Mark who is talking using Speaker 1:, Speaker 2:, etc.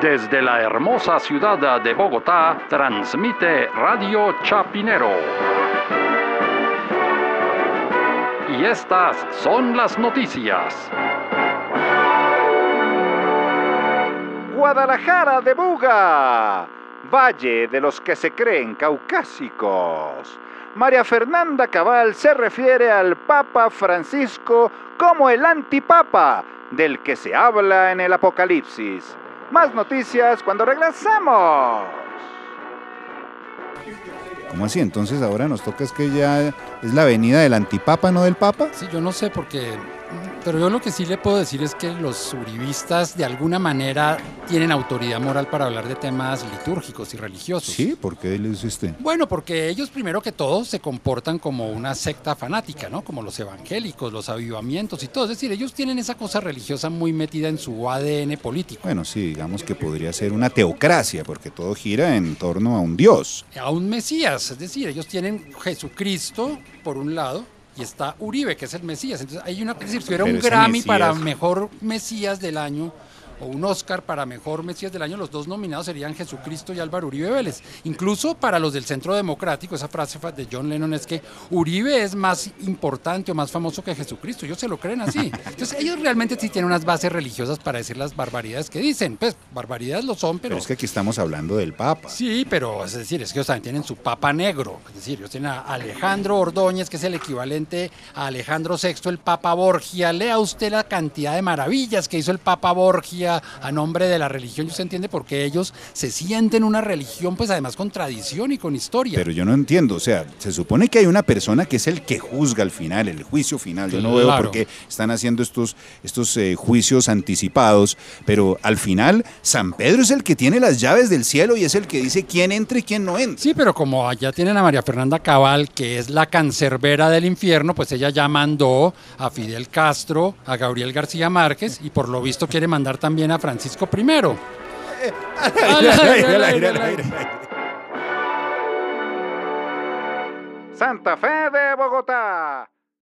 Speaker 1: Desde la hermosa ciudad de Bogotá, transmite Radio Chapinero. Y estas son las noticias.
Speaker 2: Guadalajara de Buga, Valle de los que se creen caucásicos. María Fernanda Cabal se refiere al Papa Francisco como el antipapa del que se habla en el Apocalipsis. Más noticias cuando regresamos.
Speaker 3: ¿Cómo así? Entonces ahora nos toca es que ya es la venida del antipapa, no del papa.
Speaker 4: Sí, yo no sé porque pero yo lo que sí le puedo decir es que los uribistas de alguna manera tienen autoridad moral para hablar de temas litúrgicos y religiosos.
Speaker 3: Sí, ¿por qué le dice usted?
Speaker 4: Bueno, porque ellos primero que todo se comportan como una secta fanática, ¿no? Como los evangélicos, los avivamientos y todo. Es decir, ellos tienen esa cosa religiosa muy metida en su ADN político.
Speaker 3: Bueno, sí, digamos que podría ser una teocracia, porque todo gira en torno a un dios.
Speaker 4: A un Mesías, es decir, ellos tienen Jesucristo por un lado y está Uribe, que es el Mesías. Entonces hay una, si hubiera un Grammy para mejor Mesías del año, o un Oscar para Mejor Mesías del Año, los dos nominados serían Jesucristo y Álvaro Uribe Vélez. Incluso para los del Centro Democrático, esa frase de John Lennon es que Uribe es más importante o más famoso que Jesucristo. Ellos se lo creen así. Entonces ellos realmente sí tienen unas bases religiosas para decir las barbaridades que dicen. Pues barbaridades lo son, pero...
Speaker 3: pero es que aquí estamos hablando del Papa.
Speaker 4: Sí, pero es decir, es que ellos también tienen su Papa negro. Es decir, ellos tienen a Alejandro Ordóñez, que es el equivalente a Alejandro VI, el Papa Borgia. Lea usted la cantidad de maravillas que hizo el Papa Borgia a nombre de la religión y usted entiende por qué ellos se sienten una religión, pues además con tradición y con historia.
Speaker 3: Pero yo no entiendo, o sea, se supone que hay una persona que es el que juzga al final, el juicio final. Yo no veo por qué están haciendo estos, estos eh, juicios anticipados, pero al final San Pedro es el que tiene las llaves del cielo y es el que dice quién entra y quién no entra.
Speaker 4: Sí, pero como allá tienen a María Fernanda Cabal, que es la cancerbera del infierno, pues ella ya mandó a Fidel Castro, a Gabriel García Márquez y por lo visto quiere mandar también también a Francisco I.
Speaker 2: Santa Fe de Bogotá